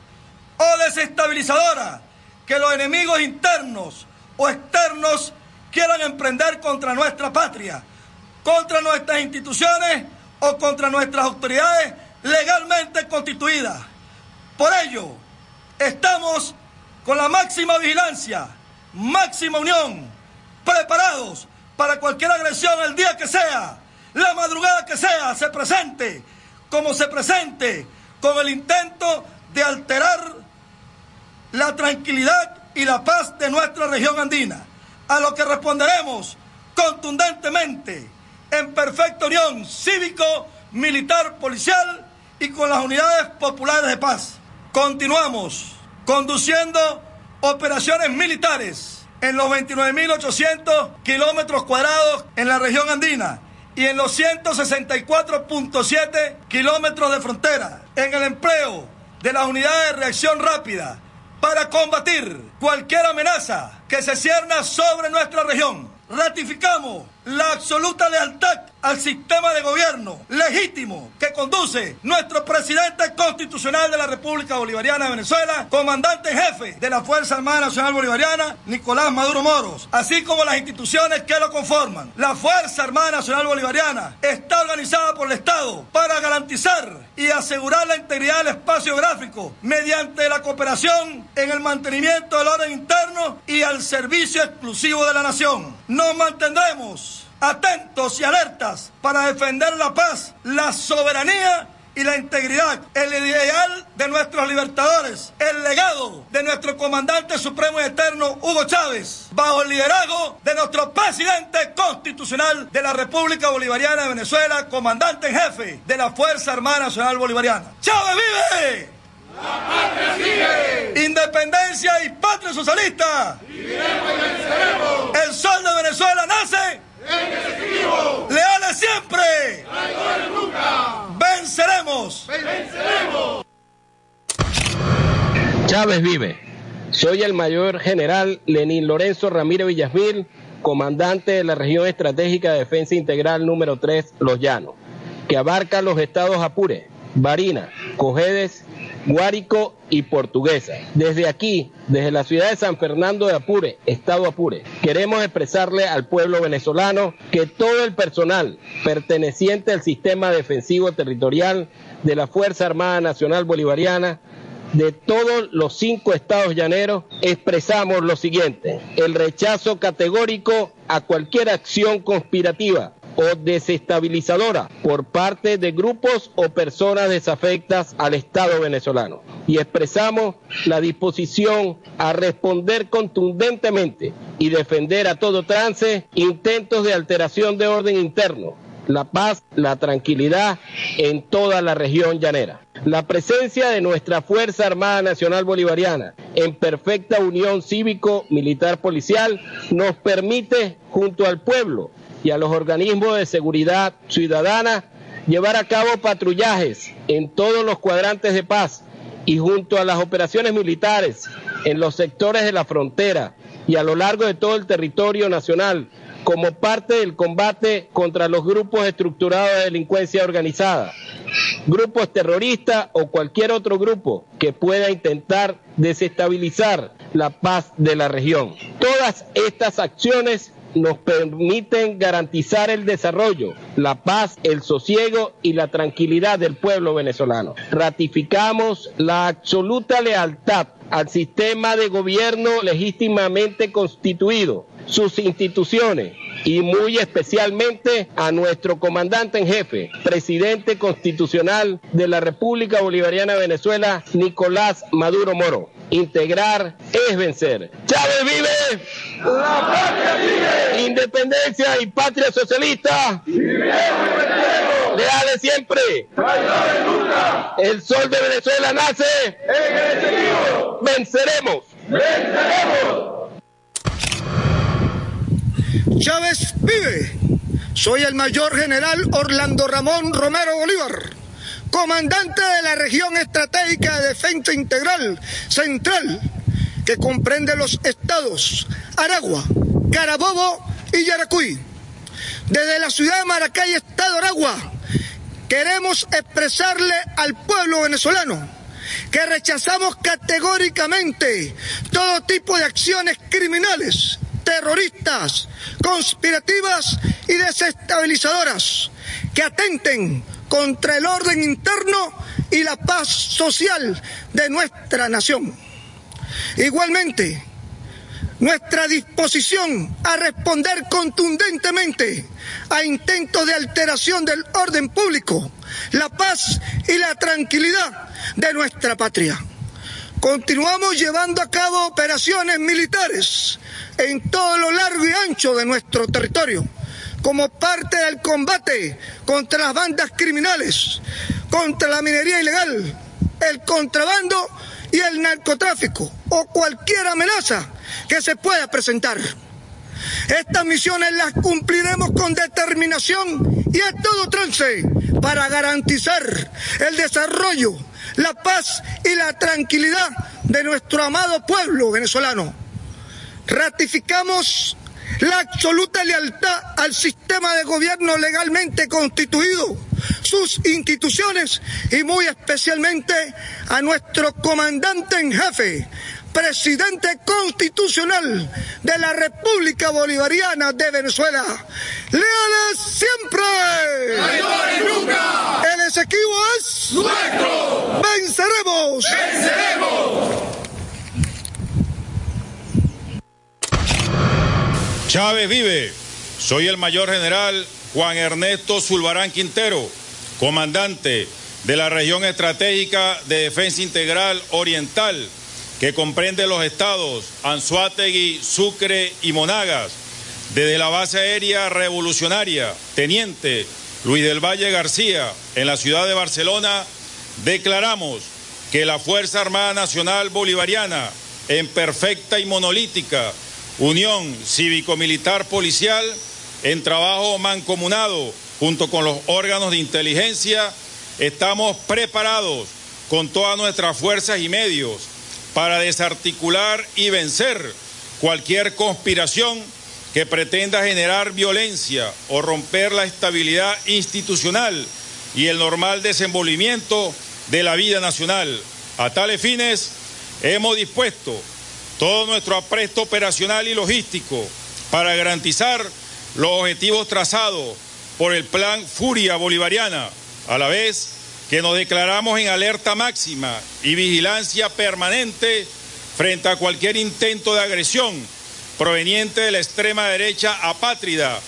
o desestabilizadora que los enemigos internos o externos quieran emprender contra nuestra patria, contra nuestras instituciones o contra nuestras autoridades legalmente constituidas. Por ello, estamos con la máxima vigilancia, máxima unión, preparados para cualquier agresión el día que sea, la madrugada que sea, se presente como se presente, con el intento de alterar la tranquilidad y la paz de nuestra región andina, a lo que responderemos contundentemente en perfecta unión cívico, militar, policial y con las unidades populares de paz. Continuamos conduciendo operaciones militares en los 29.800 kilómetros cuadrados en la región andina y en los 164.7 kilómetros de frontera, en el empleo de las unidades de reacción rápida para combatir cualquier amenaza que se cierna sobre nuestra región. Ratificamos la absoluta lealtad al sistema de gobierno legítimo que conduce nuestro presidente constitucional de la República Bolivariana de Venezuela, comandante jefe de la Fuerza Armada Nacional Bolivariana, Nicolás Maduro Moros, así como las instituciones que lo conforman. La Fuerza Armada Nacional Bolivariana está organizada por el Estado para garantizar y asegurar la integridad del espacio gráfico mediante la cooperación en el mantenimiento del orden interno y al servicio exclusivo de la nación. Nos mantendremos atentos y alertas para defender la paz, la soberanía y la integridad, el ideal de nuestros libertadores, el legado de nuestro comandante supremo y eterno Hugo Chávez, bajo el liderazgo de nuestro presidente constitucional de la República Bolivariana de Venezuela, comandante en jefe de la Fuerza Armada Nacional Bolivariana. ¡Chávez vive! ¡La patria sigue! Independencia y patria socialista. ¡Viviremos y venceremos! El sol de Venezuela nace ¡Leales siempre! nunca! ¡Venceremos! ¡Venceremos! Chávez vive. Soy el mayor general Lenín Lorenzo Ramírez Villasmil, comandante de la región estratégica de defensa integral número 3, Los Llanos, que abarca los estados Apure, Barinas, Cojedes Guárico y Portuguesa. Desde aquí, desde la ciudad de San Fernando de Apure, Estado Apure, queremos expresarle al pueblo venezolano que todo el personal perteneciente al sistema defensivo territorial de la Fuerza Armada Nacional Bolivariana de todos los cinco estados llaneros expresamos lo siguiente, el rechazo categórico a cualquier acción conspirativa o desestabilizadora por parte de grupos o personas desafectas al Estado venezolano. Y expresamos la disposición a responder contundentemente y defender a todo trance intentos de alteración de orden interno, la paz, la tranquilidad en toda la región llanera. La presencia de nuestra Fuerza Armada Nacional Bolivariana en perfecta unión cívico-militar policial nos permite, junto al pueblo, y a los organismos de seguridad ciudadana llevar a cabo patrullajes en todos los cuadrantes de paz y junto a las operaciones militares en los sectores de la frontera y a lo largo de todo el territorio nacional como parte del combate contra los grupos estructurados de delincuencia organizada, grupos terroristas o cualquier otro grupo que pueda intentar desestabilizar la paz de la región. Todas estas acciones nos permiten garantizar el desarrollo, la paz, el sosiego y la tranquilidad del pueblo venezolano. Ratificamos la absoluta lealtad al sistema de gobierno legítimamente constituido, sus instituciones y muy especialmente a nuestro comandante en jefe, presidente constitucional de la República Bolivariana de Venezuela, Nicolás Maduro Moro. Integrar es vencer. Chávez vive. La patria vive. Independencia y patria socialista. Leales siempre. nunca. El sol de Venezuela nace. En el exterior. Venceremos. Venceremos. Chávez vive. Soy el mayor general Orlando Ramón Romero Bolívar, comandante de la región estratégica de defensa integral central, que comprende los estados Aragua, Carabobo y Yaracuy. Desde la ciudad de Maracay, estado Aragua, queremos expresarle al pueblo venezolano que rechazamos categóricamente todo tipo de acciones criminales, terroristas, conspirativas y desestabilizadoras que atenten contra el orden interno y la paz social de nuestra nación. Igualmente, nuestra disposición a responder contundentemente a intentos de alteración del orden público, la paz y la tranquilidad de nuestra patria. Continuamos llevando a cabo operaciones militares en todo lo largo y ancho de nuestro territorio como parte del combate contra las bandas criminales, contra la minería ilegal, el contrabando y el narcotráfico o cualquier amenaza que se pueda presentar. Estas misiones las cumpliremos con determinación y a todo trance para garantizar el desarrollo, la paz y la tranquilidad de nuestro amado pueblo venezolano. Ratificamos la absoluta lealtad al sistema de gobierno legalmente constituido, sus instituciones y muy especialmente a nuestro comandante en jefe, presidente constitucional de la República Bolivariana de Venezuela. ¡Leales siempre! nunca! El Esequibo es nuestro. ¡Venceremos! ¡Venceremos! Chávez vive. Soy el mayor general Juan Ernesto Zulbarán Quintero, comandante de la región estratégica de defensa integral oriental, que comprende los estados Anzuategui, Sucre y Monagas. Desde la base aérea revolucionaria, teniente Luis del Valle García, en la ciudad de Barcelona, declaramos que la Fuerza Armada Nacional Bolivariana, en perfecta y monolítica Unión Cívico-Militar Policial en trabajo mancomunado junto con los órganos de inteligencia, estamos preparados con todas nuestras fuerzas y medios para desarticular y vencer cualquier conspiración que pretenda generar violencia o romper la estabilidad institucional y el normal desenvolvimiento de la vida nacional. A tales fines, hemos dispuesto todo nuestro apresto operacional y logístico para garantizar los objetivos trazados por el Plan Furia Bolivariana, a la vez que nos declaramos en alerta máxima y vigilancia permanente frente a cualquier intento de agresión proveniente de la extrema derecha apátrida,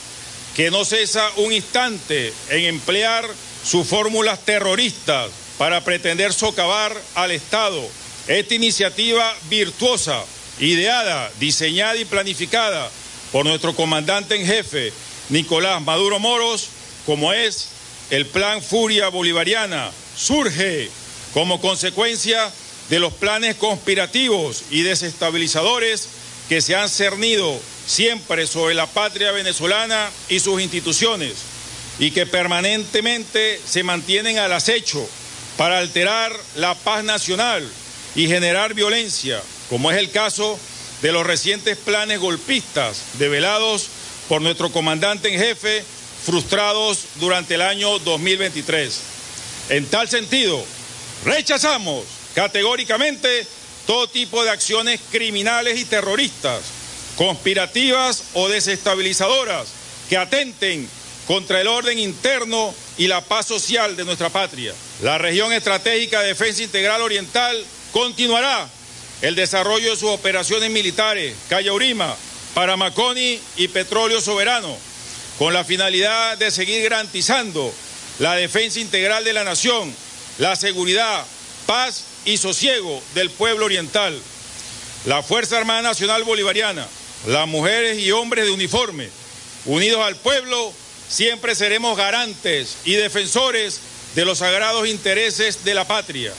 que no cesa un instante en emplear sus fórmulas terroristas para pretender socavar al Estado. Esta iniciativa virtuosa ideada, diseñada y planificada por nuestro comandante en jefe, Nicolás Maduro Moros, como es el Plan Furia Bolivariana, surge como consecuencia de los planes conspirativos y desestabilizadores que se han cernido siempre sobre la patria venezolana y sus instituciones y que permanentemente se mantienen al acecho para alterar la paz nacional y generar violencia, como es el caso de los recientes planes golpistas develados por nuestro comandante en jefe, frustrados durante el año 2023. En tal sentido, rechazamos categóricamente todo tipo de acciones criminales y terroristas, conspirativas o desestabilizadoras que atenten contra el orden interno y la paz social de nuestra patria. La región estratégica de defensa integral oriental continuará el desarrollo de sus operaciones militares, Cayaurima, Paramaconi y Petróleo Soberano, con la finalidad de seguir garantizando la defensa integral de la nación, la seguridad, paz y sosiego del pueblo oriental. La Fuerza Armada Nacional Bolivariana, las mujeres y hombres de uniforme, unidos al pueblo, siempre seremos garantes y defensores de los sagrados intereses de la patria.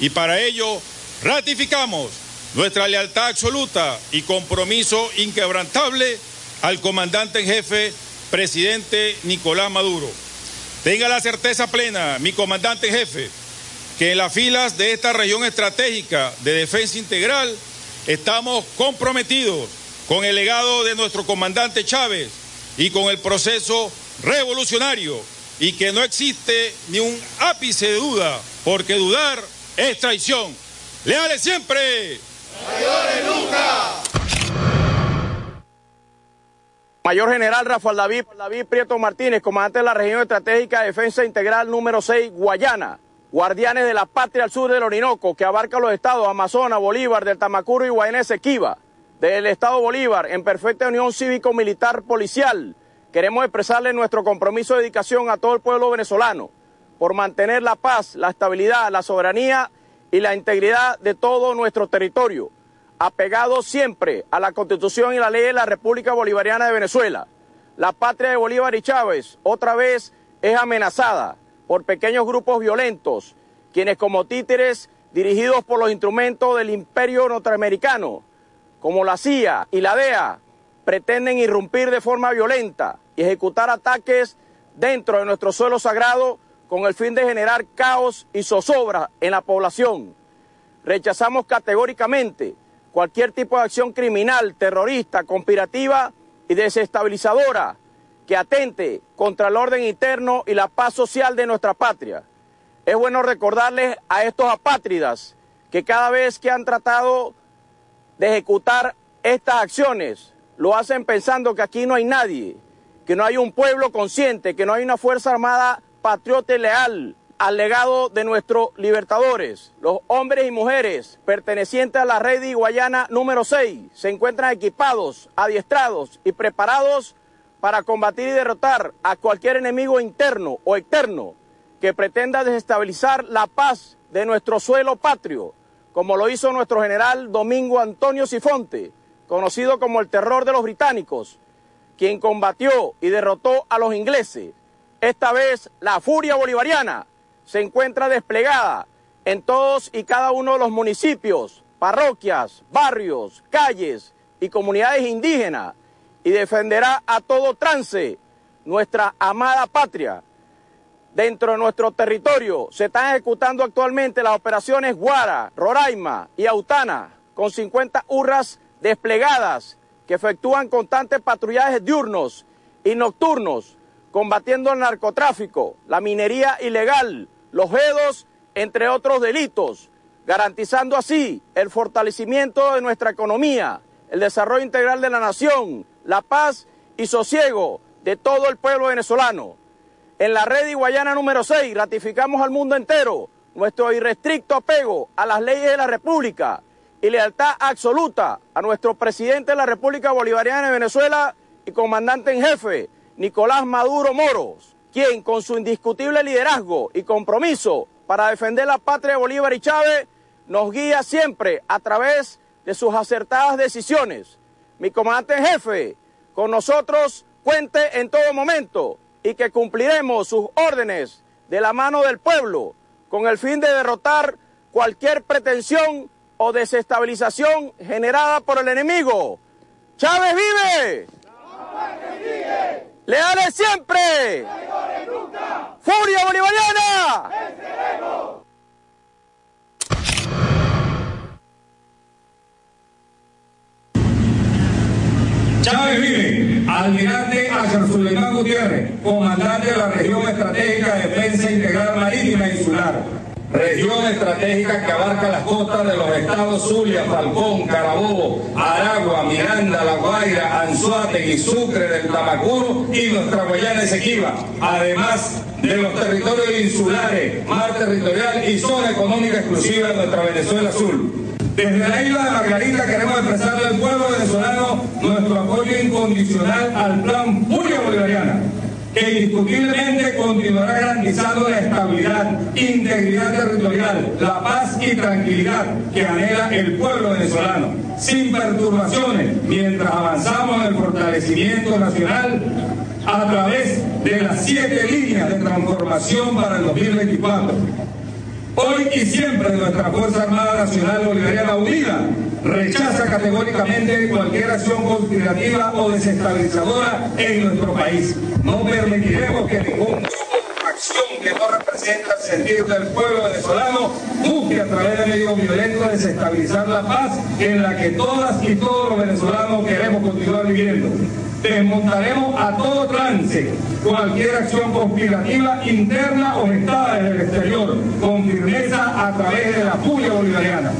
Y para ello ratificamos nuestra lealtad absoluta y compromiso inquebrantable al comandante en jefe, presidente Nicolás Maduro. Tenga la certeza plena, mi comandante jefe, que en las filas de esta región estratégica de defensa integral estamos comprometidos con el legado de nuestro comandante Chávez y con el proceso revolucionario y que no existe ni un ápice de duda, porque dudar es traición. ¡Leales siempre! ¡Mayores nunca! Mayor General Rafael David, David Prieto Martínez, comandante de la Región Estratégica de Defensa Integral número 6, Guayana. Guardianes de la Patria al sur del Orinoco, que abarca los estados Amazonas, Bolívar, del Tamacuro y Guayana Esequiba. Del estado Bolívar, en perfecta unión cívico-militar policial, queremos expresarle nuestro compromiso de dedicación a todo el pueblo venezolano por mantener la paz, la estabilidad, la soberanía y la integridad de todo nuestro territorio, apegado siempre a la Constitución y la ley de la República Bolivariana de Venezuela. La patria de Bolívar y Chávez otra vez es amenazada por pequeños grupos violentos, quienes como títeres dirigidos por los instrumentos del imperio norteamericano, como la CIA y la DEA, pretenden irrumpir de forma violenta y ejecutar ataques dentro de nuestro suelo sagrado con el fin de generar caos y zozobra en la población. Rechazamos categóricamente cualquier tipo de acción criminal, terrorista, conspirativa y desestabilizadora que atente contra el orden interno y la paz social de nuestra patria. Es bueno recordarles a estos apátridas que cada vez que han tratado de ejecutar estas acciones, lo hacen pensando que aquí no hay nadie, que no hay un pueblo consciente, que no hay una Fuerza Armada patriota y leal al legado de nuestros libertadores. Los hombres y mujeres pertenecientes a la red de Guayana número 6 se encuentran equipados, adiestrados y preparados para combatir y derrotar a cualquier enemigo interno o externo que pretenda desestabilizar la paz de nuestro suelo patrio, como lo hizo nuestro general Domingo Antonio Sifonte, conocido como el terror de los británicos, quien combatió y derrotó a los ingleses. Esta vez la furia bolivariana se encuentra desplegada en todos y cada uno de los municipios, parroquias, barrios, calles y comunidades indígenas y defenderá a todo trance nuestra amada patria. Dentro de nuestro territorio se están ejecutando actualmente las operaciones Guara, Roraima y Autana, con 50 hurras desplegadas que efectúan constantes patrullajes diurnos y nocturnos, combatiendo el narcotráfico, la minería ilegal, los hedos, entre otros delitos, garantizando así el fortalecimiento de nuestra economía, el desarrollo integral de la nación, la paz y sosiego de todo el pueblo venezolano. En la red de Guayana número 6 ratificamos al mundo entero nuestro irrestricto apego a las leyes de la República y lealtad absoluta a nuestro presidente de la República Bolivariana de Venezuela y comandante en jefe, Nicolás Maduro Moros, quien con su indiscutible liderazgo y compromiso para defender la patria de Bolívar y Chávez nos guía siempre a través de sus acertadas decisiones mi comandante jefe, con nosotros cuente en todo momento y que cumpliremos sus órdenes de la mano del pueblo con el fin de derrotar cualquier pretensión o desestabilización generada por el enemigo. Chávez vive. Leales siempre. Furia bolivariana. Chávez vive, almirante Axel Suleimán Gutiérrez, comandante de la región estratégica de defensa integral marítima insular. Región estratégica que abarca las costas de los estados Zulia, Falcón, Carabobo, Aragua, Miranda, La Guaira, Anzuategui, Sucre, del Tamacuro y nuestra Guayana Esequiba. Además de los territorios insulares, mar territorial y zona económica exclusiva de nuestra Venezuela Azul. Desde la isla de Margarita queremos expresarle al pueblo venezolano nuestro apoyo incondicional al plan Furia Bolivariana, que indiscutiblemente continuará garantizando la estabilidad, integridad territorial, la paz y tranquilidad que anhela el pueblo venezolano, sin perturbaciones, mientras avanzamos en el fortalecimiento nacional a través de las siete líneas de transformación para el 2024 Hoy y siempre nuestra Fuerza Armada Nacional Bolivariana Unida rechaza categóricamente cualquier acción conspirativa o desestabilizadora en nuestro país. No permitiremos que ningún representa el sentir del pueblo venezolano, busque a través de medios violentos desestabilizar la paz en la que todas y todos los venezolanos queremos continuar viviendo. Desmontaremos a todo trance cualquier acción conspirativa interna o gestada desde el exterior, con firmeza a través de la furia bolivariana.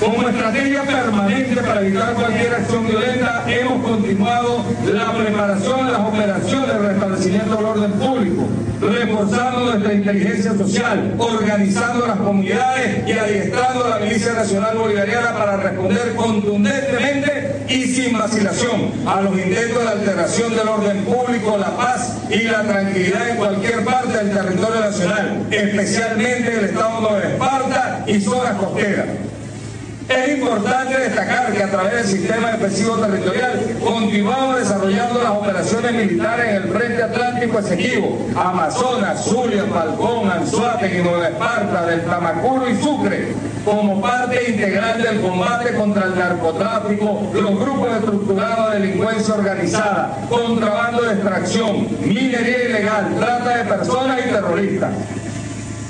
Como estrategia permanente para evitar cualquier acción violenta, hemos continuado la preparación de las operaciones de restablecimiento del orden público, reforzando nuestra inteligencia social, organizando las comunidades y adiestrando a la Milicia Nacional Bolivariana para responder contundentemente y sin vacilación a los intentos de alteración del orden público, la paz y la tranquilidad en cualquier parte del territorio nacional, especialmente el Estado de Esparta y zonas costeras. Es importante destacar que a través del sistema defensivo territorial continuamos desarrollando las operaciones militares en el Frente Atlántico Esequibo, Amazonas, Zulia, Falcón, Anzuategui, Nueva Esparta, del Tamacuro y Sucre, como parte integral del combate contra el narcotráfico, los grupos estructurados de delincuencia organizada, contrabando de extracción, minería ilegal, trata de personas y terroristas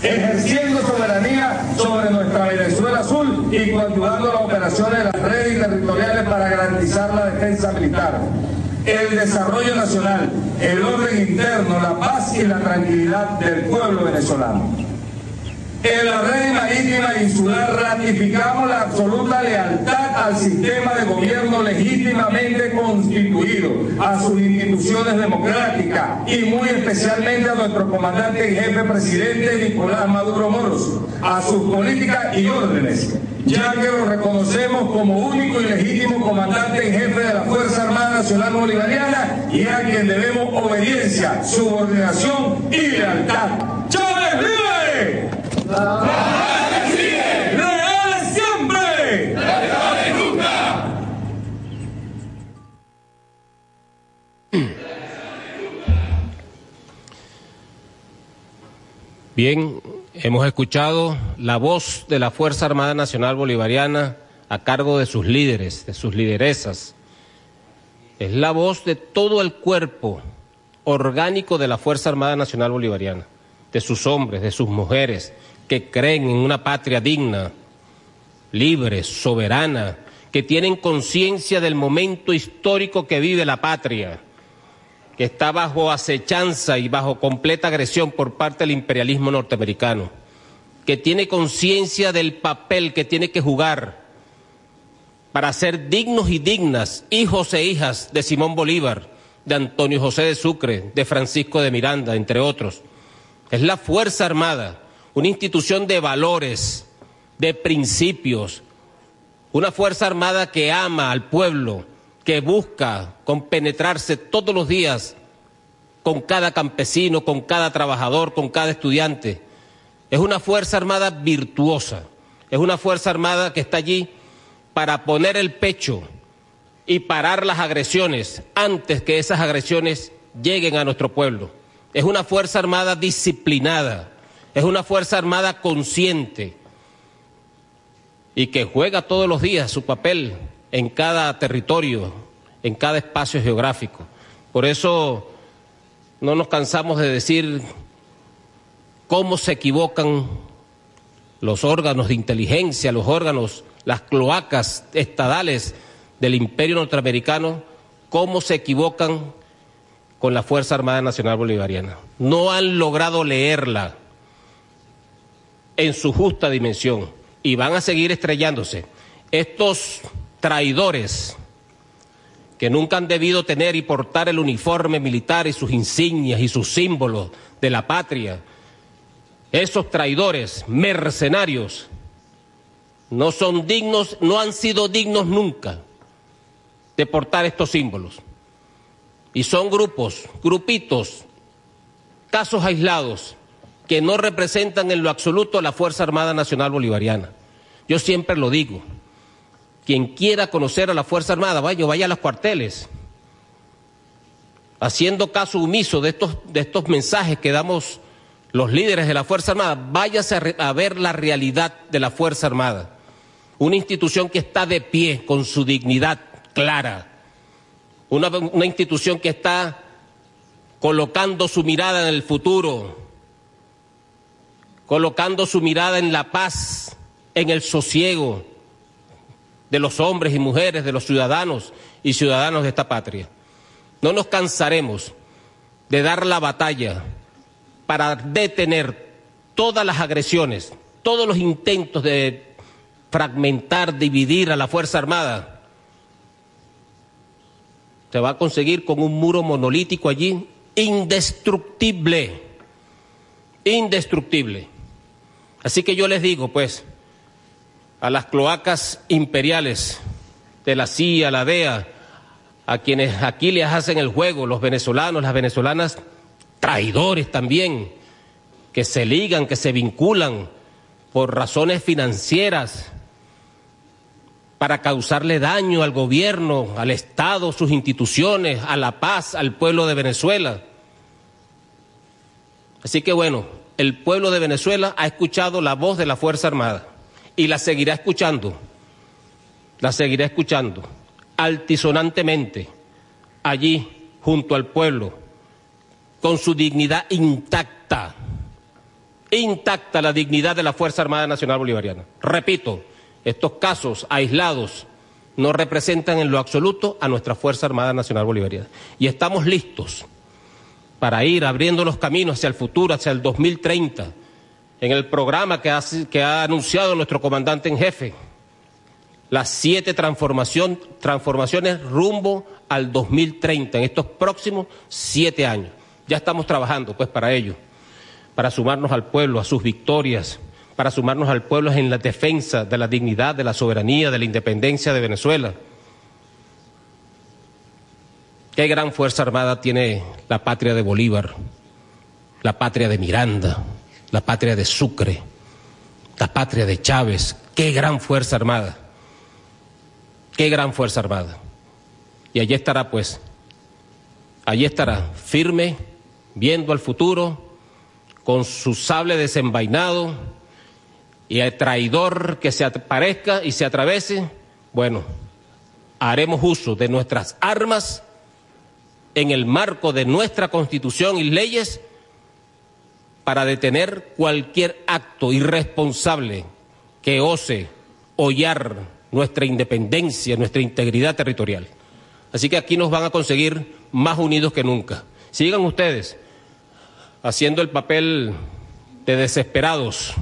ejerciendo soberanía sobre nuestra Venezuela Azul y continuando las operaciones de las redes territoriales para garantizar la defensa militar, el desarrollo nacional, el orden interno, la paz y la tranquilidad del pueblo venezolano. En la red marítima insular ratificamos la absoluta lealtad al sistema de gobierno legítimamente constituido, a sus instituciones democráticas y muy especialmente a nuestro comandante y jefe presidente Nicolás Maduro Moros, a sus políticas y órdenes ya que lo reconocemos como único y legítimo comandante en jefe de la Fuerza Armada Nacional Bolivariana y a quien debemos obediencia, subordinación y lealtad. ¡Chávez vive! ¡Leales siempre! nunca! Bien, hemos escuchado la voz de la Fuerza Armada Nacional Bolivariana a cargo de sus líderes, de sus lideresas. Es la voz de todo el cuerpo orgánico de la Fuerza Armada Nacional Bolivariana, de sus hombres, de sus mujeres, que creen en una patria digna, libre, soberana, que tienen conciencia del momento histórico que vive la patria, que está bajo acechanza y bajo completa agresión por parte del imperialismo norteamericano, que tiene conciencia del papel que tiene que jugar para ser dignos y dignas hijos e hijas de Simón Bolívar, de Antonio José de Sucre, de Francisco de Miranda, entre otros. Es la Fuerza Armada una institución de valores, de principios, una Fuerza Armada que ama al pueblo, que busca compenetrarse todos los días con cada campesino, con cada trabajador, con cada estudiante. Es una Fuerza Armada virtuosa, es una Fuerza Armada que está allí para poner el pecho y parar las agresiones antes que esas agresiones lleguen a nuestro pueblo. Es una Fuerza Armada disciplinada, es una Fuerza Armada consciente y que juega todos los días su papel en cada territorio, en cada espacio geográfico. Por eso no nos cansamos de decir cómo se equivocan los órganos de inteligencia, los órganos, las cloacas estadales del imperio norteamericano, cómo se equivocan con la Fuerza Armada Nacional Bolivariana. No han logrado leerla en su justa dimensión y van a seguir estrellándose. Estos traidores que nunca han debido tener y portar el uniforme militar y sus insignias y sus símbolos de la patria, esos traidores, mercenarios, no son dignos, no han sido dignos nunca de portar estos símbolos. Y son grupos, grupitos, casos aislados que no representan en lo absoluto a la Fuerza Armada Nacional Bolivariana. Yo siempre lo digo, quien quiera conocer a la Fuerza Armada, vaya, vaya a los cuarteles, haciendo caso omiso de estos, de estos mensajes que damos los líderes de la Fuerza Armada, váyase a, a ver la realidad de la Fuerza Armada, una institución que está de pie con su dignidad clara, una, una institución que está colocando su mirada en el futuro, colocando su mirada en la paz, en el sosiego de los hombres y mujeres, de los ciudadanos y ciudadanos de esta patria. No nos cansaremos de dar la batalla para detener todas las agresiones, todos los intentos de fragmentar, dividir a la Fuerza Armada. Se va a conseguir con un muro monolítico allí, indestructible, indestructible. Así que yo les digo, pues, a las cloacas imperiales de la CIA, la DEA, a quienes aquí les hacen el juego, los venezolanos, las venezolanas, traidores también, que se ligan, que se vinculan por razones financieras para causarle daño al gobierno, al Estado, sus instituciones, a la paz, al pueblo de Venezuela. Así que bueno, el pueblo de Venezuela ha escuchado la voz de la Fuerza Armada y la seguirá escuchando, la seguirá escuchando altisonantemente allí junto al pueblo, con su dignidad intacta, intacta la dignidad de la Fuerza Armada Nacional Bolivariana. Repito, estos casos aislados no representan en lo absoluto a nuestra Fuerza Armada Nacional Bolivariana. Y estamos listos para ir abriendo los caminos hacia el futuro, hacia el 2030, en el programa que ha, anunciado nuestro comandante en jefe, las siete transformaciones rumbo al 2030, en estos próximos siete años. Ya estamos trabajando pues para ello, para sumarnos al pueblo, a sus victorias, para sumarnos al pueblo en la defensa de la dignidad, de la soberanía, de la independencia de Venezuela. Qué gran fuerza armada tiene la patria de Bolívar, la patria de Miranda, la patria de Sucre, la patria de Chávez. Qué gran fuerza armada. Qué gran fuerza armada. Y allí estará pues, allí estará firme, viendo al futuro, con su sable desenvainado y el traidor que se aparezca y se atravese, bueno, haremos uso de nuestras armas en el marco de nuestra constitución y leyes para detener cualquier acto irresponsable que ose hollar nuestra independencia, nuestra integridad territorial. Así que aquí nos van a conseguir más unidos que nunca. Sigan ustedes haciendo el papel de desesperados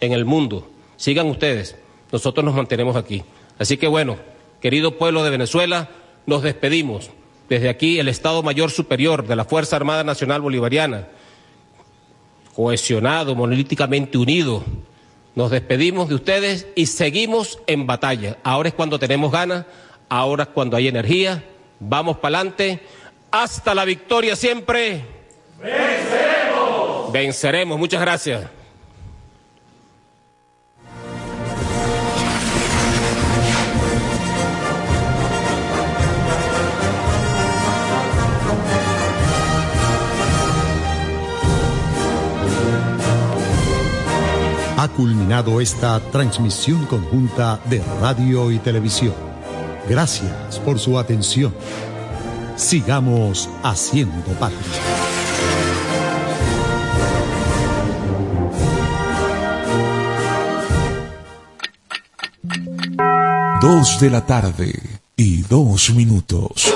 en el mundo. Sigan ustedes, nosotros nos mantenemos aquí. Así que bueno, querido pueblo de Venezuela, nos despedimos. Desde aquí el Estado Mayor Superior de la Fuerza Armada Nacional Bolivariana, cohesionado, monolíticamente unido, nos despedimos de ustedes y seguimos en batalla. Ahora es cuando tenemos ganas, ahora es cuando hay energía. Vamos para adelante. Hasta la victoria siempre. Venceremos. Venceremos. Muchas gracias. Culminado esta transmisión conjunta de radio y televisión. Gracias por su atención. Sigamos haciendo patria. Dos de la tarde y dos minutos.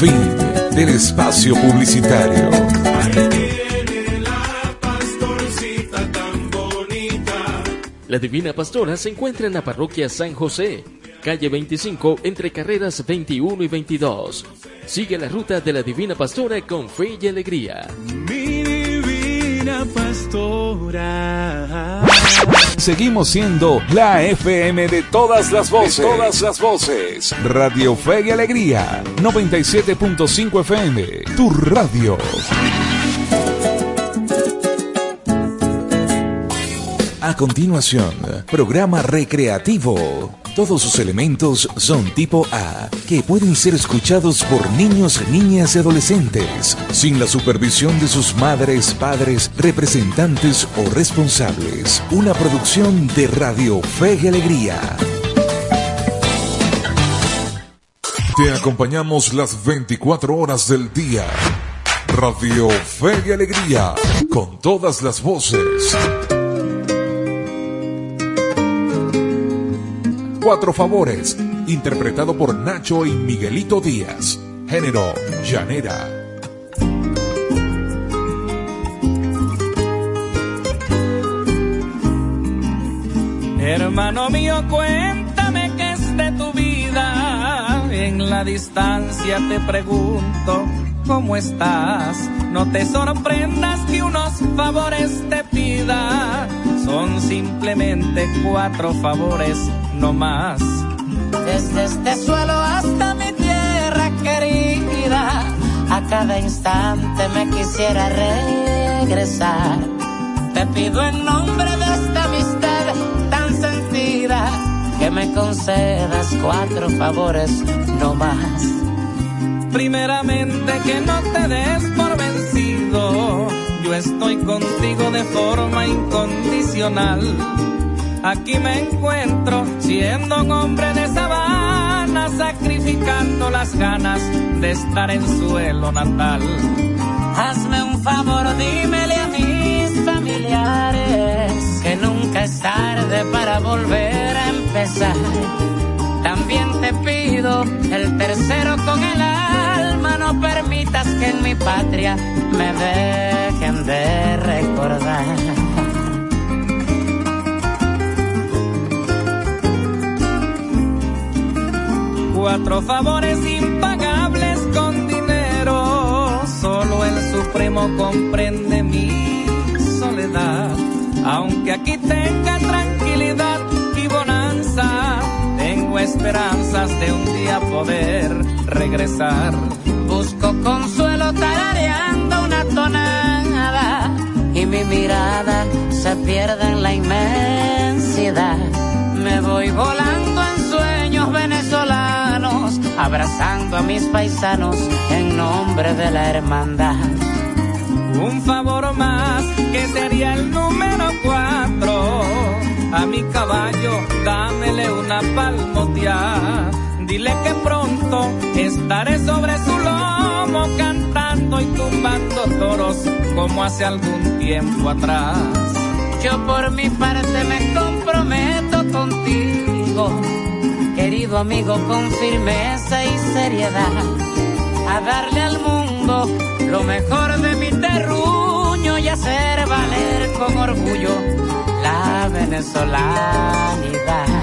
Fin del espacio publicitario. La Divina Pastora se encuentra en la parroquia San José, calle 25, entre carreras 21 y 22. Sigue la ruta de la Divina Pastora con fe y alegría. Mi Divina Pastora. Seguimos siendo la FM de todas las voces. todas las voces. Radio Fe y Alegría. 97.5 FM. Tu radio. A continuación, programa recreativo. Todos sus elementos son tipo A, que pueden ser escuchados por niños, niñas y adolescentes, sin la supervisión de sus madres, padres, representantes o responsables. Una producción de Radio Fe y Alegría. Te acompañamos las 24 horas del día. Radio Fe y Alegría, con todas las voces. Cuatro Favores, interpretado por Nacho y Miguelito Díaz. Género, llanera. Hermano mío, cuéntame qué es de tu vida. En la distancia te pregunto, ¿cómo estás? No te sorprendas que unos favores te pida. Son simplemente cuatro favores, no más. Desde este suelo hasta mi tierra querida, a cada instante me quisiera regresar. Te pido en nombre de esta amistad tan sentida que me concedas cuatro favores, no más. Primeramente que no te des estoy contigo de forma incondicional. Aquí me encuentro siendo un hombre de sabana, sacrificando las ganas de estar en suelo natal. Hazme un favor, dímele a mis familiares que nunca es tarde para volver a empezar. También te pido el tercero con el no permitas que en mi patria me dejen de recordar. Cuatro favores impagables con dinero, solo el Supremo comprende mi soledad. Aunque aquí tenga tranquilidad y bonanza, tengo esperanzas de un día poder regresar. Consuelo tarareando una tonada y mi mirada se pierde en la inmensidad. Me voy volando en sueños venezolanos, abrazando a mis paisanos en nombre de la hermandad. Un favor más que sería el número cuatro. A mi caballo dámele una palmoteada Dile que pronto estaré sobre su lomo tumbando toros como hace algún tiempo atrás. Yo por mi parte me comprometo contigo, querido amigo, con firmeza y seriedad, a darle al mundo lo mejor de mi terruño y hacer valer con orgullo la venezolanidad.